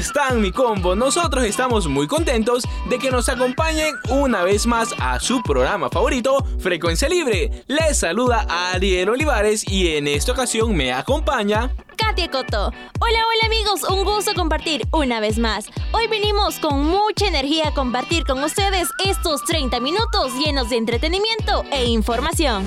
Están mi combo? Nosotros estamos muy contentos de que nos acompañen una vez más a su programa favorito, Frecuencia Libre. Les saluda Ariel Olivares y en esta ocasión me acompaña... Katia Coto. Hola, hola amigos, un gusto compartir una vez más. Hoy venimos con mucha energía a compartir con ustedes estos 30 minutos llenos de entretenimiento e información.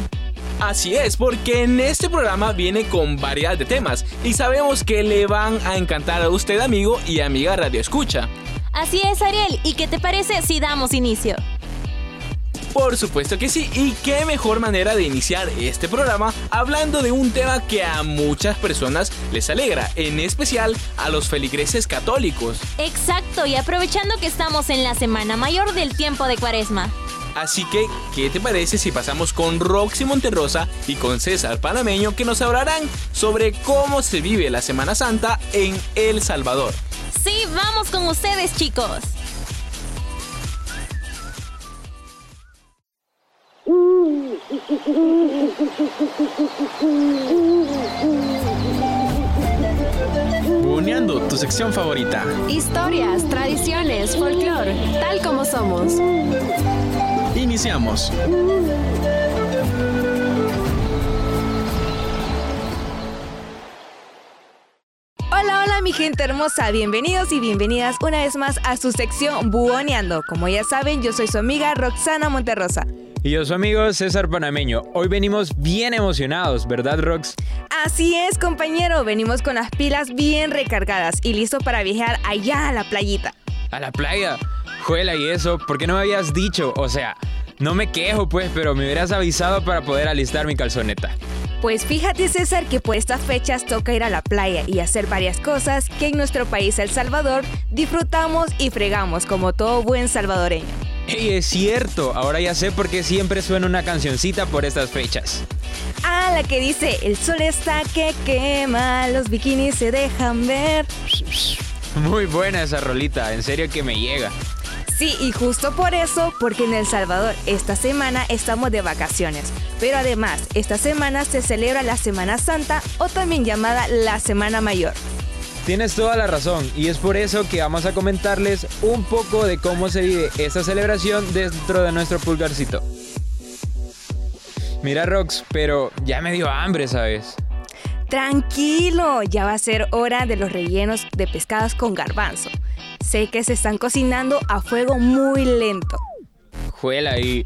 Así es, porque en este programa viene con variedad de temas y sabemos que le van a encantar a usted amigo y amiga Radio Escucha. Así es, Ariel, ¿y qué te parece si damos inicio? Por supuesto que sí, y qué mejor manera de iniciar este programa hablando de un tema que a muchas personas les alegra, en especial a los feligreses católicos. Exacto, y aprovechando que estamos en la semana mayor del tiempo de Cuaresma. Así que, ¿qué te parece si pasamos con Roxy Monterrosa y con César Panameño que nos hablarán sobre cómo se vive la Semana Santa en El Salvador? Sí, vamos con ustedes chicos. Buneando, tu sección favorita. Historias, tradiciones, folclore, tal como somos. Iniciamos. Hola, hola mi gente hermosa, bienvenidos y bienvenidas una vez más a su sección Buoneando. Como ya saben, yo soy su amiga Roxana Monterrosa. Y yo su amigo César Panameño. Hoy venimos bien emocionados, ¿verdad, Rox? Así es, compañero, venimos con las pilas bien recargadas y listos para viajar allá a la playita. A la playa. Juela, ¿y eso? ¿Por qué no me habías dicho? O sea, no me quejo pues, pero me hubieras avisado para poder alistar mi calzoneta. Pues fíjate César que por estas fechas toca ir a la playa y hacer varias cosas que en nuestro país El Salvador disfrutamos y fregamos como todo buen salvadoreño. ¡Ey, es cierto! Ahora ya sé por qué siempre suena una cancioncita por estas fechas. Ah, la que dice, el sol está que quema, los bikinis se dejan ver. Muy buena esa rolita, en serio que me llega. Sí, y justo por eso, porque en El Salvador esta semana estamos de vacaciones. Pero además, esta semana se celebra la Semana Santa o también llamada la Semana Mayor. Tienes toda la razón y es por eso que vamos a comentarles un poco de cómo se vive esta celebración dentro de nuestro pulgarcito. Mira Rox, pero ya me dio hambre, ¿sabes? Tranquilo, ya va a ser hora de los rellenos de pescados con garbanzo. Sé que se están cocinando a fuego muy lento. Juela, ¿y,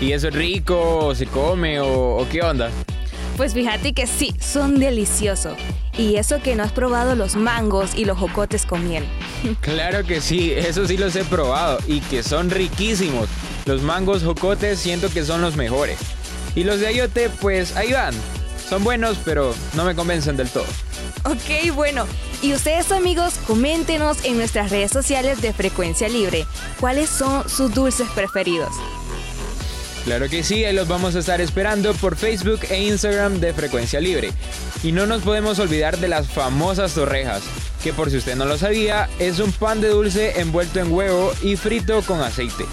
y eso es rico? ¿O se come? ¿O, o qué onda? Pues fíjate que sí, son deliciosos. Y eso que no has probado los mangos y los jocotes con miel. Claro que sí, eso sí los he probado y que son riquísimos. Los mangos jocotes siento que son los mejores. Y los de ayote, pues ahí van. Son buenos, pero no me convencen del todo. Ok, bueno. Y ustedes amigos, coméntenos en nuestras redes sociales de Frecuencia Libre cuáles son sus dulces preferidos. Claro que sí, ahí los vamos a estar esperando por Facebook e Instagram de Frecuencia Libre. Y no nos podemos olvidar de las famosas torrejas, que por si usted no lo sabía, es un pan de dulce envuelto en huevo y frito con aceite.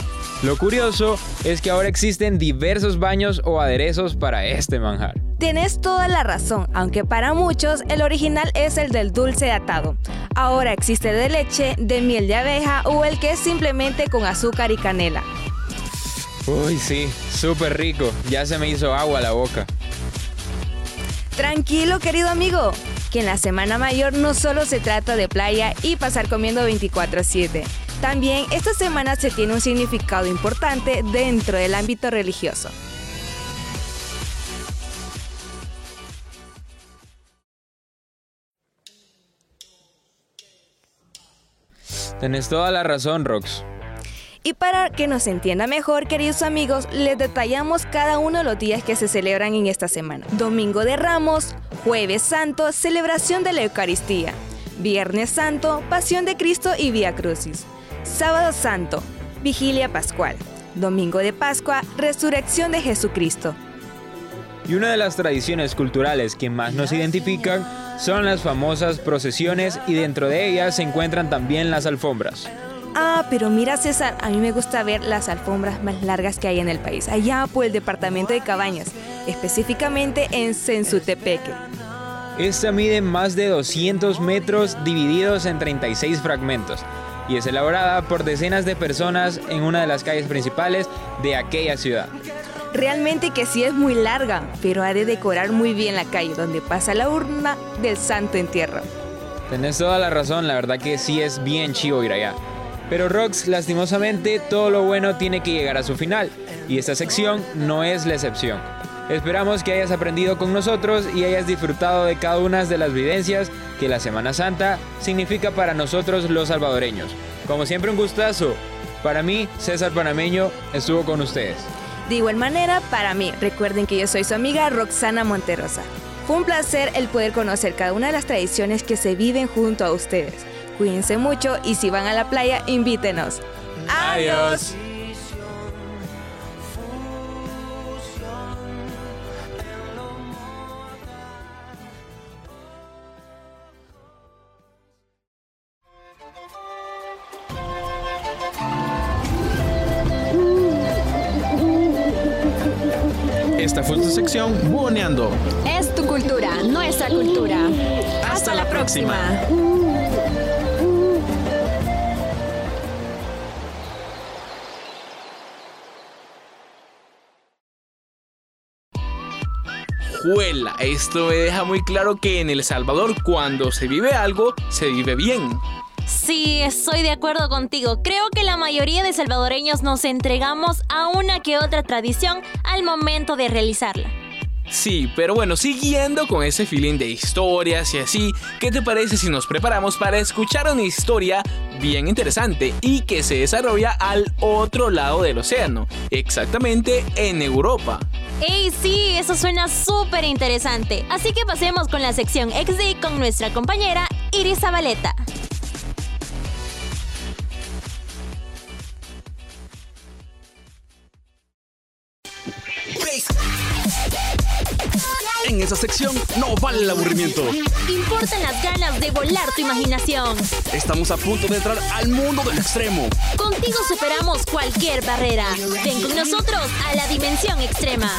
Lo curioso es que ahora existen diversos baños o aderezos para este manjar. Tienes toda la razón, aunque para muchos el original es el del dulce atado. Ahora existe de leche, de miel de abeja o el que es simplemente con azúcar y canela. Uy, sí, súper rico. Ya se me hizo agua a la boca. Tranquilo, querido amigo, que en la Semana Mayor no solo se trata de playa y pasar comiendo 24/7. También esta semana se tiene un significado importante dentro del ámbito religioso. Tenés toda la razón, Rox. Y para que nos entienda mejor, queridos amigos, les detallamos cada uno de los días que se celebran en esta semana. Domingo de Ramos, Jueves Santo, celebración de la Eucaristía. Viernes Santo, Pasión de Cristo y Vía Crucis. Sábado Santo, Vigilia Pascual. Domingo de Pascua, Resurrección de Jesucristo. Y una de las tradiciones culturales que más nos identifican son las famosas procesiones y dentro de ellas se encuentran también las alfombras. Ah, pero mira César, a mí me gusta ver las alfombras más largas que hay en el país, allá por el departamento de Cabañas, específicamente en Sensutepeque. Esta mide más de 200 metros divididos en 36 fragmentos y es elaborada por decenas de personas en una de las calles principales de aquella ciudad. Realmente que sí es muy larga, pero ha de decorar muy bien la calle donde pasa la urna del Santo Entierro. Tenés toda la razón, la verdad que sí es bien chivo ir allá. Pero Rox, lastimosamente, todo lo bueno tiene que llegar a su final, y esta sección no es la excepción. Esperamos que hayas aprendido con nosotros y hayas disfrutado de cada una de las vivencias que la Semana Santa significa para nosotros los salvadoreños. Como siempre un gustazo. Para mí, César Panameño estuvo con ustedes. De igual manera, para mí, recuerden que yo soy su amiga Roxana Monterosa. Fue un placer el poder conocer cada una de las tradiciones que se viven junto a ustedes. Cuídense mucho y si van a la playa, invítenos. Adiós. Es tu cultura, nuestra cultura. Hasta la próxima. Juela, esto me deja muy claro que en El Salvador cuando se vive algo, se vive bien. Sí, estoy de acuerdo contigo. Creo que la mayoría de salvadoreños nos entregamos a una que otra tradición al momento de realizarla. Sí, pero bueno, siguiendo con ese feeling de historias y así, ¿qué te parece si nos preparamos para escuchar una historia bien interesante y que se desarrolla al otro lado del océano, exactamente en Europa? ¡Ey, sí! Eso suena súper interesante. Así que pasemos con la sección XD con nuestra compañera Iris Zabaleta. Esa sección no vale el aburrimiento. Importan las ganas de volar tu imaginación. Estamos a punto de entrar al mundo del extremo. Contigo superamos cualquier barrera. Ven con nosotros a la dimensión extrema.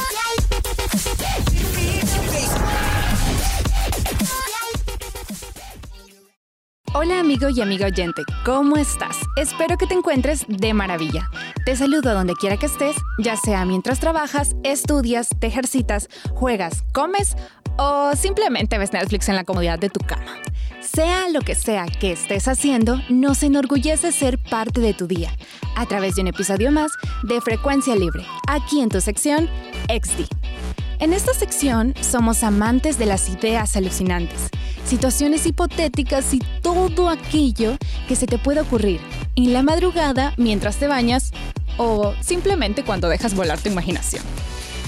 Hola amigo y amiga oyente, ¿cómo estás? Espero que te encuentres de maravilla. Te saludo donde quiera que estés, ya sea mientras trabajas, estudias, te ejercitas, juegas, comes o simplemente ves Netflix en la comodidad de tu cama. Sea lo que sea que estés haciendo, nos enorgullece ser parte de tu día, a través de un episodio más de Frecuencia Libre, aquí en tu sección XD. En esta sección somos amantes de las ideas alucinantes, situaciones hipotéticas y todo aquello que se te pueda ocurrir en la madrugada mientras te bañas o simplemente cuando dejas volar tu imaginación.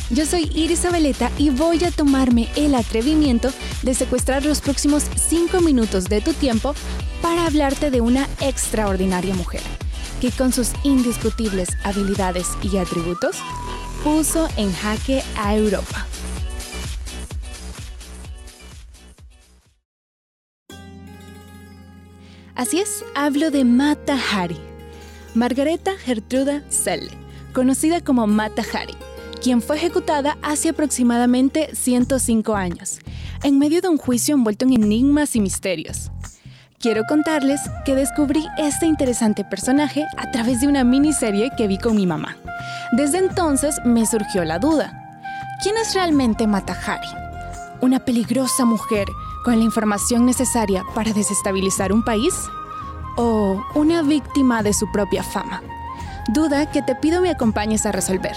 Yo soy Iris Abeleta y voy a tomarme el atrevimiento de secuestrar los próximos 5 minutos de tu tiempo para hablarte de una extraordinaria mujer que con sus indiscutibles habilidades y atributos puso en jaque a Europa. Así es, hablo de Mata Hari, Margareta Gertruda Selle, conocida como Mata Hari, quien fue ejecutada hace aproximadamente 105 años, en medio de un juicio envuelto en enigmas y misterios. Quiero contarles que descubrí este interesante personaje a través de una miniserie que vi con mi mamá. Desde entonces me surgió la duda. ¿Quién es realmente Mata Hari? ¿Una peligrosa mujer con la información necesaria para desestabilizar un país? ¿O una víctima de su propia fama? Duda que te pido me acompañes a resolver.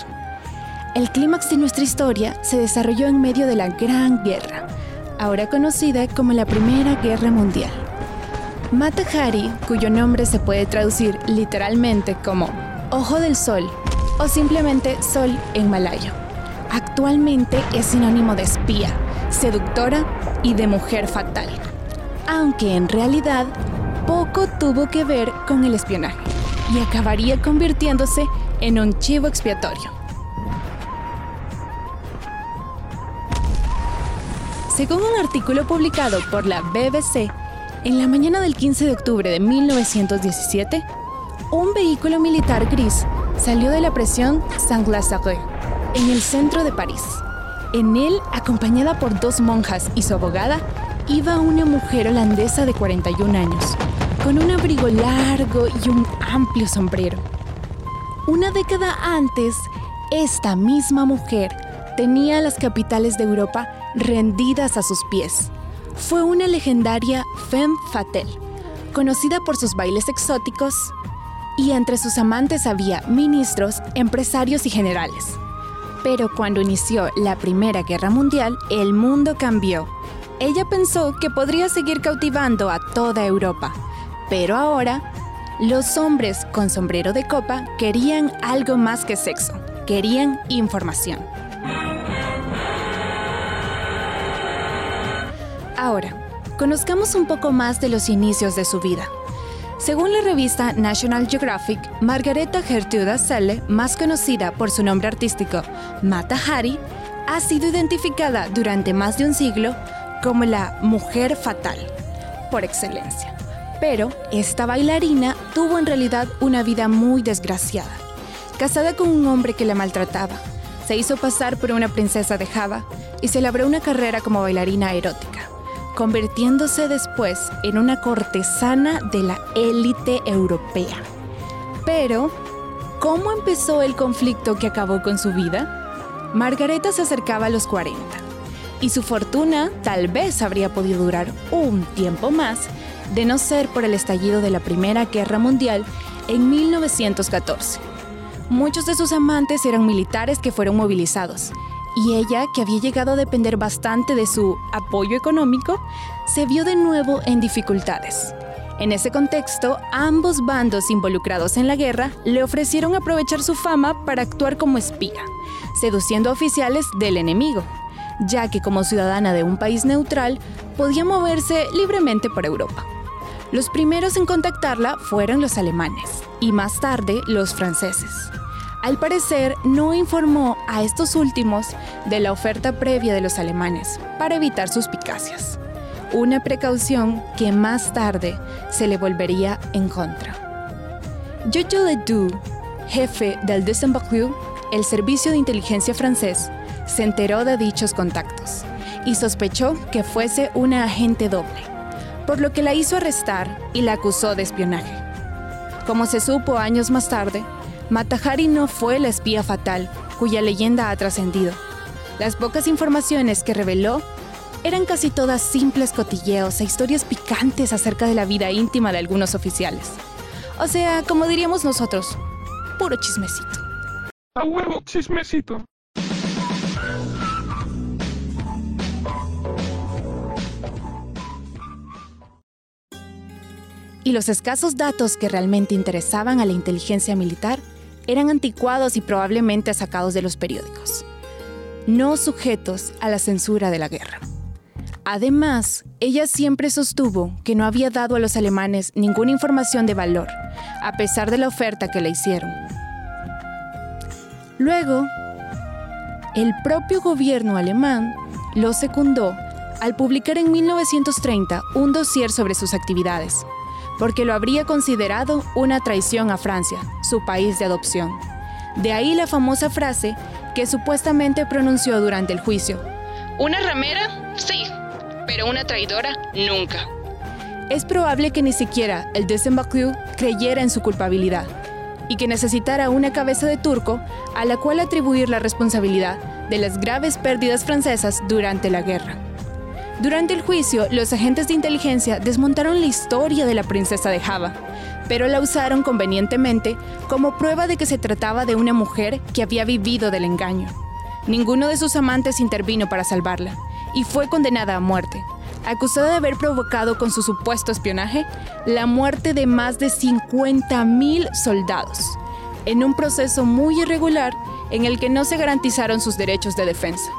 El clímax de nuestra historia se desarrolló en medio de la Gran Guerra, ahora conocida como la Primera Guerra Mundial. Mata Hari, cuyo nombre se puede traducir literalmente como ojo del sol o simplemente sol en malayo. Actualmente es sinónimo de espía, seductora y de mujer fatal, aunque en realidad poco tuvo que ver con el espionaje y acabaría convirtiéndose en un chivo expiatorio. Según un artículo publicado por la BBC, en la mañana del 15 de octubre de 1917, un vehículo militar gris salió de la prisión Saint-Lazare, en el centro de París. En él, acompañada por dos monjas y su abogada, iba una mujer holandesa de 41 años, con un abrigo largo y un amplio sombrero. Una década antes, esta misma mujer tenía las capitales de Europa rendidas a sus pies. Fue una legendaria femme fatale, conocida por sus bailes exóticos, y entre sus amantes había ministros, empresarios y generales. Pero cuando inició la Primera Guerra Mundial, el mundo cambió. Ella pensó que podría seguir cautivando a toda Europa, pero ahora los hombres con sombrero de copa querían algo más que sexo, querían información. Ahora, conozcamos un poco más de los inicios de su vida. Según la revista National Geographic, Margareta Gertruda Selle, más conocida por su nombre artístico Mata Hari, ha sido identificada durante más de un siglo como la mujer fatal, por excelencia. Pero esta bailarina tuvo en realidad una vida muy desgraciada. Casada con un hombre que la maltrataba, se hizo pasar por una princesa de Java y se labró una carrera como bailarina erótica convirtiéndose después en una cortesana de la élite europea. Pero, ¿cómo empezó el conflicto que acabó con su vida? Margareta se acercaba a los 40 y su fortuna tal vez habría podido durar un tiempo más de no ser por el estallido de la Primera Guerra Mundial en 1914. Muchos de sus amantes eran militares que fueron movilizados y ella, que había llegado a depender bastante de su apoyo económico, se vio de nuevo en dificultades. En ese contexto, ambos bandos involucrados en la guerra le ofrecieron aprovechar su fama para actuar como espía, seduciendo a oficiales del enemigo, ya que como ciudadana de un país neutral podía moverse libremente por Europa. Los primeros en contactarla fueron los alemanes y más tarde los franceses. Al parecer, no informó a estos últimos de la oferta previa de los alemanes para evitar suspicacias, una precaución que más tarde se le volvería en contra. Jojo Ledoux, jefe del Desembarque, el servicio de inteligencia francés, se enteró de dichos contactos y sospechó que fuese una agente doble, por lo que la hizo arrestar y la acusó de espionaje. Como se supo años más tarde, Matahari no fue la espía fatal cuya leyenda ha trascendido. Las pocas informaciones que reveló eran casi todas simples cotilleos e historias picantes acerca de la vida íntima de algunos oficiales. O sea, como diríamos nosotros, puro chismecito. A huevo, chismecito. Y los escasos datos que realmente interesaban a la inteligencia militar eran anticuados y probablemente sacados de los periódicos, no sujetos a la censura de la guerra. Además, ella siempre sostuvo que no había dado a los alemanes ninguna información de valor, a pesar de la oferta que le hicieron. Luego, el propio gobierno alemán lo secundó al publicar en 1930 un dossier sobre sus actividades, porque lo habría considerado una traición a Francia, su país de adopción. De ahí la famosa frase que supuestamente pronunció durante el juicio. ¿Una ramera? Sí, pero una traidora nunca. Es probable que ni siquiera el Desembarque creyera en su culpabilidad y que necesitara una cabeza de turco a la cual atribuir la responsabilidad de las graves pérdidas francesas durante la guerra. Durante el juicio, los agentes de inteligencia desmontaron la historia de la princesa de Java, pero la usaron convenientemente como prueba de que se trataba de una mujer que había vivido del engaño. Ninguno de sus amantes intervino para salvarla y fue condenada a muerte, acusada de haber provocado con su supuesto espionaje la muerte de más de 50.000 soldados, en un proceso muy irregular en el que no se garantizaron sus derechos de defensa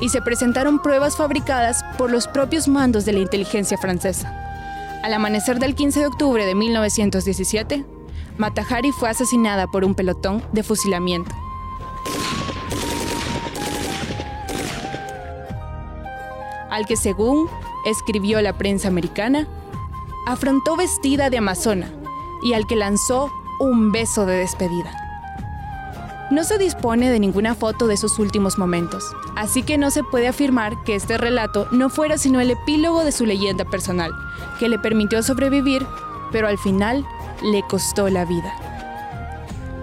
y se presentaron pruebas fabricadas por los propios mandos de la inteligencia francesa. Al amanecer del 15 de octubre de 1917, Matahari fue asesinada por un pelotón de fusilamiento. Al que según escribió la prensa americana, afrontó vestida de amazona y al que lanzó un beso de despedida. No se dispone de ninguna foto de sus últimos momentos, así que no se puede afirmar que este relato no fuera sino el epílogo de su leyenda personal, que le permitió sobrevivir, pero al final le costó la vida.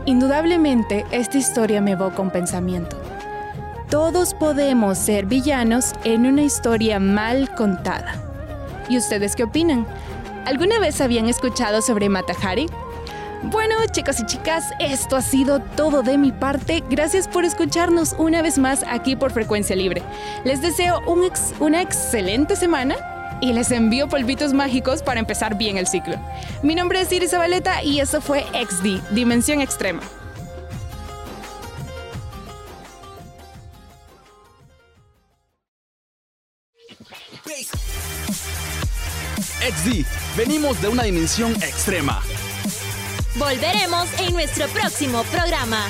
Indudablemente, esta historia me evoca un pensamiento. Todos podemos ser villanos en una historia mal contada. ¿Y ustedes qué opinan? ¿Alguna vez habían escuchado sobre Matahari? Bueno, chicos y chicas, esto ha sido todo de mi parte. Gracias por escucharnos una vez más aquí por Frecuencia Libre. Les deseo una excelente semana y les envío polvitos mágicos para empezar bien el ciclo. Mi nombre es Iris Zabaleta y eso fue XD, Dimensión Extrema. XD, venimos de una dimensión extrema. Volveremos en nuestro próximo programa.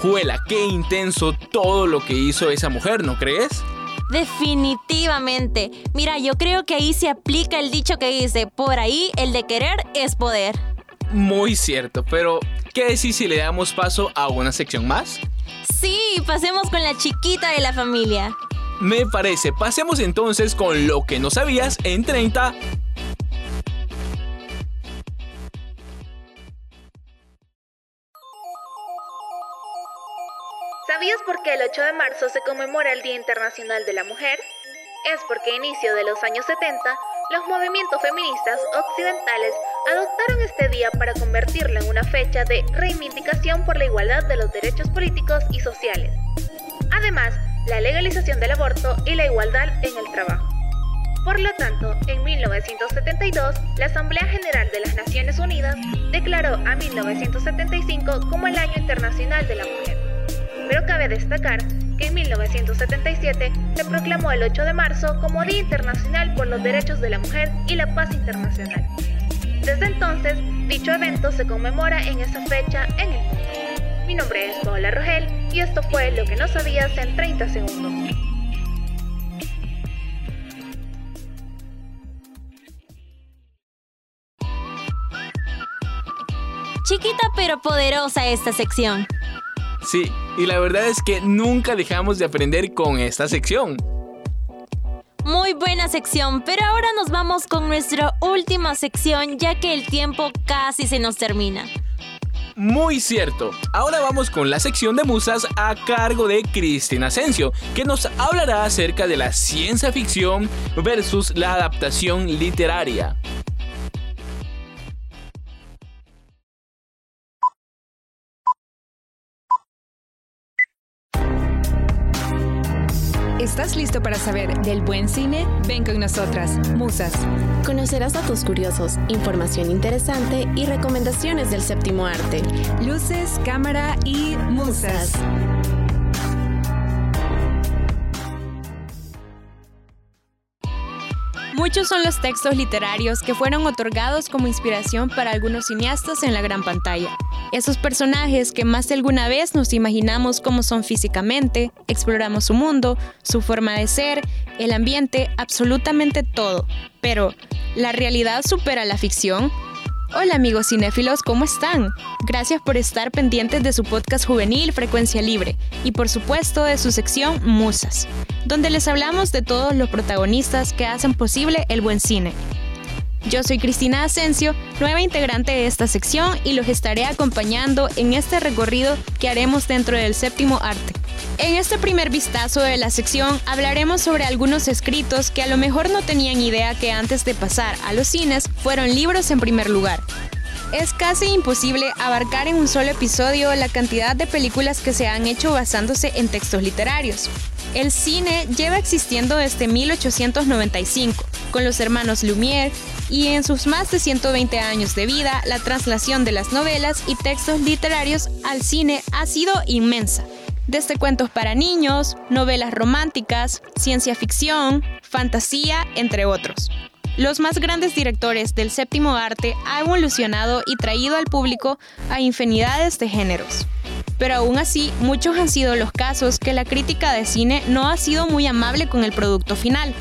Juela, qué intenso todo lo que hizo esa mujer, ¿no crees? Definitivamente. Mira, yo creo que ahí se aplica el dicho que dice, por ahí el de querer es poder. Muy cierto, pero ¿qué decís si le damos paso a una sección más? Sí, pasemos con la chiquita de la familia. Me parece, pasemos entonces con lo que no sabías en 30 ¿Sabías por qué el 8 de marzo se conmemora el Día Internacional de la Mujer? Es porque a inicio de los años 70, los movimientos feministas occidentales adoptaron este día para convertirlo en una fecha de reivindicación por la igualdad de los derechos políticos y sociales. Además, la legalización del aborto y la igualdad en el trabajo. Por lo tanto, en 1972, la Asamblea General de las Naciones Unidas declaró a 1975 como el Año Internacional de la Mujer. Pero cabe destacar que en 1977 se proclamó el 8 de marzo como Día Internacional por los Derechos de la Mujer y la Paz Internacional. Desde entonces, dicho evento se conmemora en esa fecha en el mundo. Mi nombre es Paola Rogel y esto fue lo que no sabías en 30 segundos. Chiquita pero poderosa esta sección. Sí, y la verdad es que nunca dejamos de aprender con esta sección. Muy buena sección, pero ahora nos vamos con nuestra última sección ya que el tiempo casi se nos termina. Muy cierto. Ahora vamos con la sección de musas a cargo de Cristina Asensio, que nos hablará acerca de la ciencia ficción versus la adaptación literaria. ¿Estás listo para saber del buen cine? Ven con nosotras, Musas. Conocerás datos curiosos, información interesante y recomendaciones del séptimo arte. Luces, cámara y Musas. Muchos son los textos literarios que fueron otorgados como inspiración para algunos cineastas en la gran pantalla. Esos personajes que más de alguna vez nos imaginamos cómo son físicamente, exploramos su mundo, su forma de ser, el ambiente, absolutamente todo. Pero, ¿la realidad supera la ficción? Hola amigos cinéfilos, ¿cómo están? Gracias por estar pendientes de su podcast juvenil Frecuencia Libre y por supuesto de su sección Musas, donde les hablamos de todos los protagonistas que hacen posible el buen cine. Yo soy Cristina Asensio, nueva integrante de esta sección y los estaré acompañando en este recorrido que haremos dentro del séptimo arte. En este primer vistazo de la sección hablaremos sobre algunos escritos que a lo mejor no tenían idea que antes de pasar a los cines fueron libros en primer lugar. Es casi imposible abarcar en un solo episodio la cantidad de películas que se han hecho basándose en textos literarios. El cine lleva existiendo desde 1895, con los hermanos Lumière, y en sus más de 120 años de vida, la traslación de las novelas y textos literarios al cine ha sido inmensa. Desde cuentos para niños, novelas románticas, ciencia ficción, fantasía, entre otros. Los más grandes directores del séptimo arte han evolucionado y traído al público a infinidades de géneros. Pero aún así, muchos han sido los casos que la crítica de cine no ha sido muy amable con el producto final.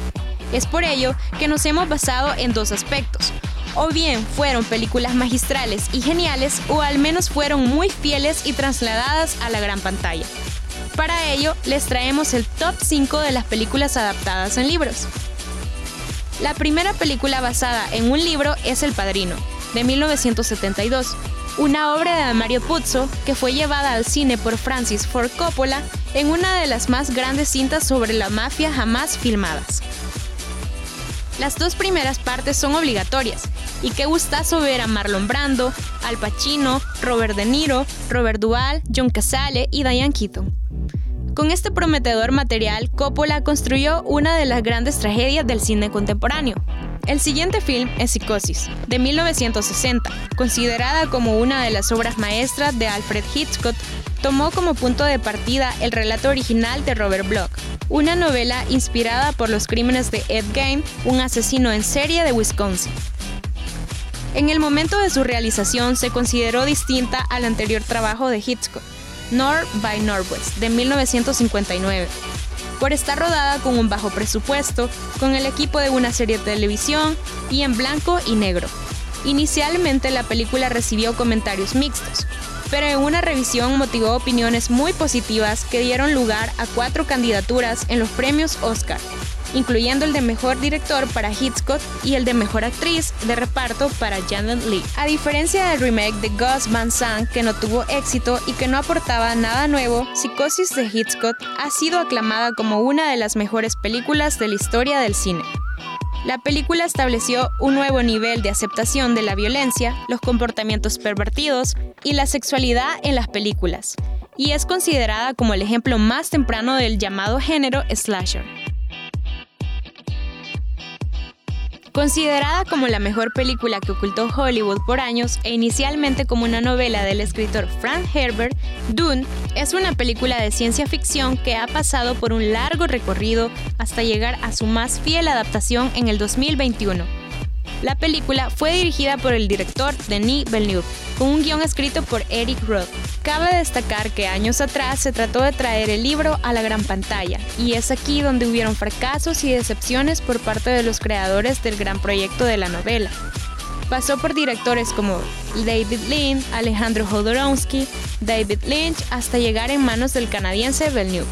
Es por ello que nos hemos basado en dos aspectos. O bien fueron películas magistrales y geniales, o al menos fueron muy fieles y trasladadas a la gran pantalla. Para ello, les traemos el top 5 de las películas adaptadas en libros. La primera película basada en un libro es El Padrino, de 1972, una obra de Mario Puzo que fue llevada al cine por Francis Ford Coppola en una de las más grandes cintas sobre la mafia jamás filmadas. Las dos primeras partes son obligatorias, y qué gustazo ver a Marlon Brando, Al Pacino, Robert De Niro, Robert Duvall, John Casale y Diane Keaton. Con este prometedor material, Coppola construyó una de las grandes tragedias del cine contemporáneo. El siguiente film es Psicosis, de 1960, considerada como una de las obras maestras de Alfred Hitchcock, tomó como punto de partida el relato original de Robert Bloch, una novela inspirada por los crímenes de Ed Gein, un asesino en serie de Wisconsin. En el momento de su realización se consideró distinta al anterior trabajo de Hitchcock, North by Northwest, de 1959, por estar rodada con un bajo presupuesto, con el equipo de una serie de televisión y en blanco y negro. Inicialmente la película recibió comentarios mixtos, pero en una revisión motivó opiniones muy positivas que dieron lugar a cuatro candidaturas en los premios Oscar, incluyendo el de Mejor Director para Hitchcock y el de Mejor Actriz de Reparto para Janet Lee. A diferencia del remake de Gus Van Sant, que no tuvo éxito y que no aportaba nada nuevo, Psicosis de Hitchcock ha sido aclamada como una de las mejores películas de la historia del cine. La película estableció un nuevo nivel de aceptación de la violencia, los comportamientos pervertidos y la sexualidad en las películas, y es considerada como el ejemplo más temprano del llamado género slasher. Considerada como la mejor película que ocultó Hollywood por años e inicialmente como una novela del escritor Frank Herbert, Dune es una película de ciencia ficción que ha pasado por un largo recorrido hasta llegar a su más fiel adaptación en el 2021 la película fue dirigida por el director Denis Villeneuve, con un guion escrito por Eric Roth. Cabe destacar que años atrás se trató de traer el libro a la gran pantalla, y es aquí donde hubieron fracasos y decepciones por parte de los creadores del gran proyecto de la novela. Pasó por directores como David Lean, Alejandro Jodorowsky, David Lynch, hasta llegar en manos del canadiense Villeneuve.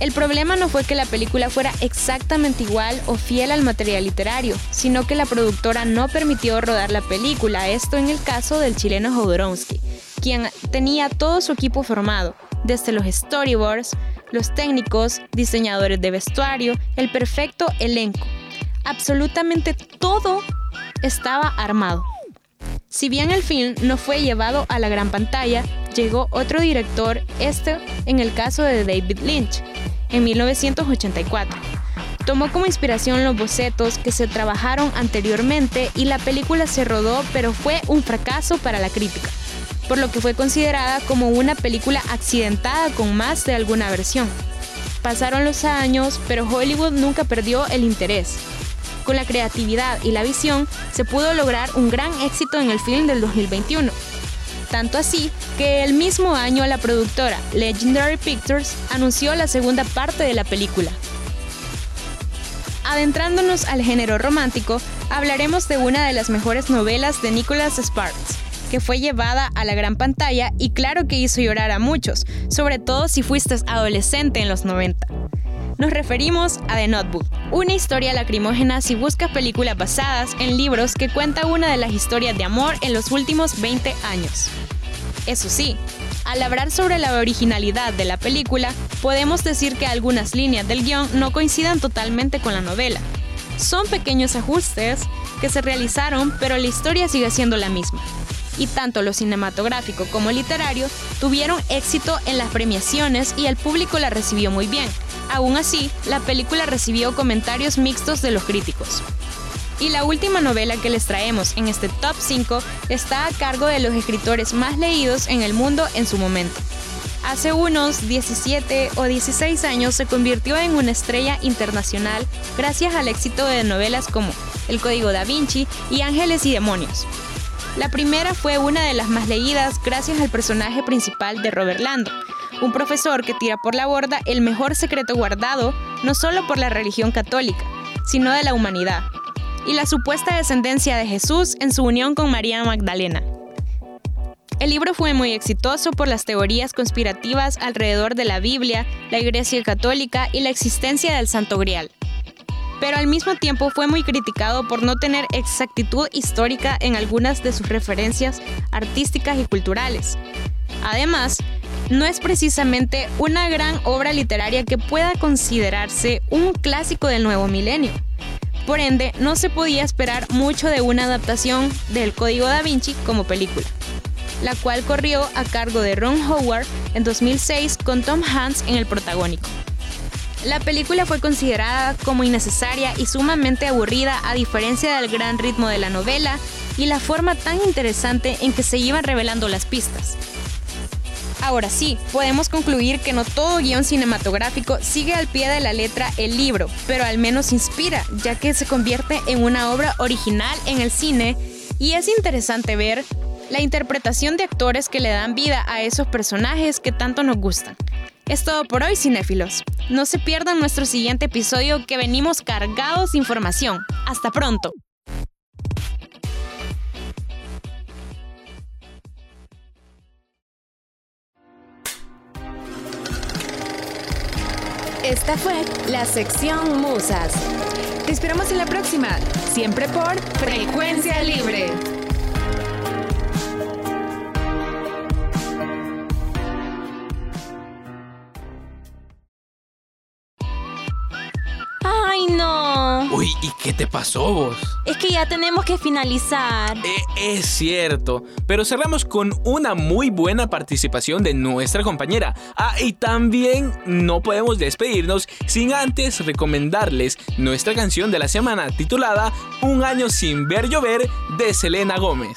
El problema no fue que la película fuera exactamente igual o fiel al material literario, sino que la productora no permitió rodar la película, esto en el caso del chileno Jodorowsky, quien tenía todo su equipo formado, desde los storyboards, los técnicos, diseñadores de vestuario, el perfecto elenco. Absolutamente todo estaba armado. Si bien el film no fue llevado a la gran pantalla, llegó otro director, este en el caso de David Lynch, en 1984. Tomó como inspiración los bocetos que se trabajaron anteriormente y la película se rodó pero fue un fracaso para la crítica, por lo que fue considerada como una película accidentada con más de alguna versión. Pasaron los años, pero Hollywood nunca perdió el interés. Con la creatividad y la visión se pudo lograr un gran éxito en el film del 2021 tanto así que el mismo año la productora Legendary Pictures anunció la segunda parte de la película. Adentrándonos al género romántico, hablaremos de una de las mejores novelas de Nicholas Sparks, que fue llevada a la gran pantalla y claro que hizo llorar a muchos, sobre todo si fuiste adolescente en los 90. Nos referimos a The Notebook, una historia lacrimógena si buscas películas basadas en libros que cuenta una de las historias de amor en los últimos 20 años. Eso sí, al hablar sobre la originalidad de la película, podemos decir que algunas líneas del guion no coincidan totalmente con la novela. Son pequeños ajustes que se realizaron, pero la historia sigue siendo la misma. Y tanto lo cinematográfico como literario tuvieron éxito en las premiaciones y el público la recibió muy bien, Aún así, la película recibió comentarios mixtos de los críticos. Y la última novela que les traemos en este top 5 está a cargo de los escritores más leídos en el mundo en su momento. Hace unos 17 o 16 años se convirtió en una estrella internacional gracias al éxito de novelas como El Código da Vinci y Ángeles y Demonios. La primera fue una de las más leídas gracias al personaje principal de Robert Lando, un profesor que tira por la borda el mejor secreto guardado no solo por la religión católica, sino de la humanidad, y la supuesta descendencia de Jesús en su unión con María Magdalena. El libro fue muy exitoso por las teorías conspirativas alrededor de la Biblia, la Iglesia Católica y la existencia del Santo Grial. Pero al mismo tiempo fue muy criticado por no tener exactitud histórica en algunas de sus referencias artísticas y culturales. Además, no es precisamente una gran obra literaria que pueda considerarse un clásico del nuevo milenio. Por ende, no se podía esperar mucho de una adaptación del Código da Vinci como película, la cual corrió a cargo de Ron Howard en 2006 con Tom Hanks en el protagónico. La película fue considerada como innecesaria y sumamente aburrida a diferencia del gran ritmo de la novela y la forma tan interesante en que se iban revelando las pistas. Ahora sí, podemos concluir que no todo guion cinematográfico sigue al pie de la letra el libro, pero al menos inspira, ya que se convierte en una obra original en el cine y es interesante ver la interpretación de actores que le dan vida a esos personajes que tanto nos gustan. Es todo por hoy, cinéfilos. No se pierdan nuestro siguiente episodio que venimos cargados de información. Hasta pronto. Esta fue la sección Musas. Te esperamos en la próxima, siempre por Frecuencia Libre. Uy, ¿y qué te pasó vos? Es que ya tenemos que finalizar. Eh, es cierto, pero cerramos con una muy buena participación de nuestra compañera. Ah, y también no podemos despedirnos sin antes recomendarles nuestra canción de la semana titulada Un año sin ver llover de Selena Gómez.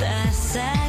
No estás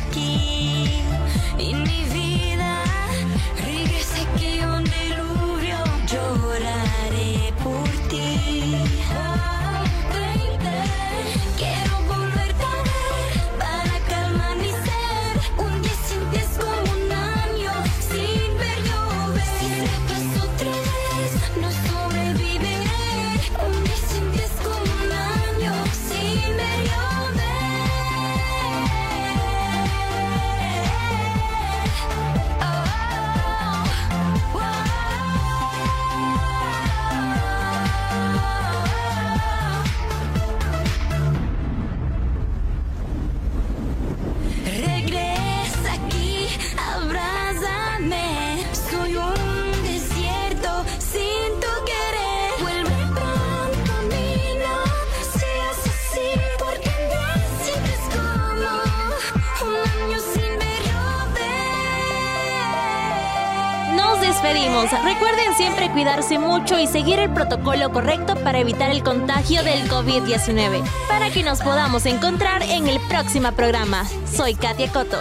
despedimos. Recuerden siempre cuidarse mucho y seguir el protocolo correcto para evitar el contagio del COVID-19. Para que nos podamos encontrar en el próximo programa. Soy Katia Coto.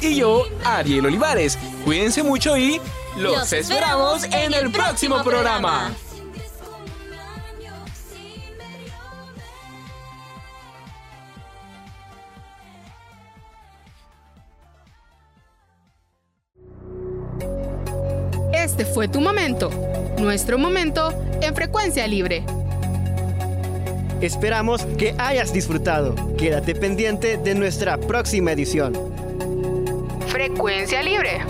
Y yo, Ariel Olivares. Cuídense mucho y los, esperamos en el próximo programa. Fue tu momento, nuestro momento en frecuencia libre. Esperamos que hayas disfrutado. Quédate pendiente de nuestra próxima edición. Frecuencia libre.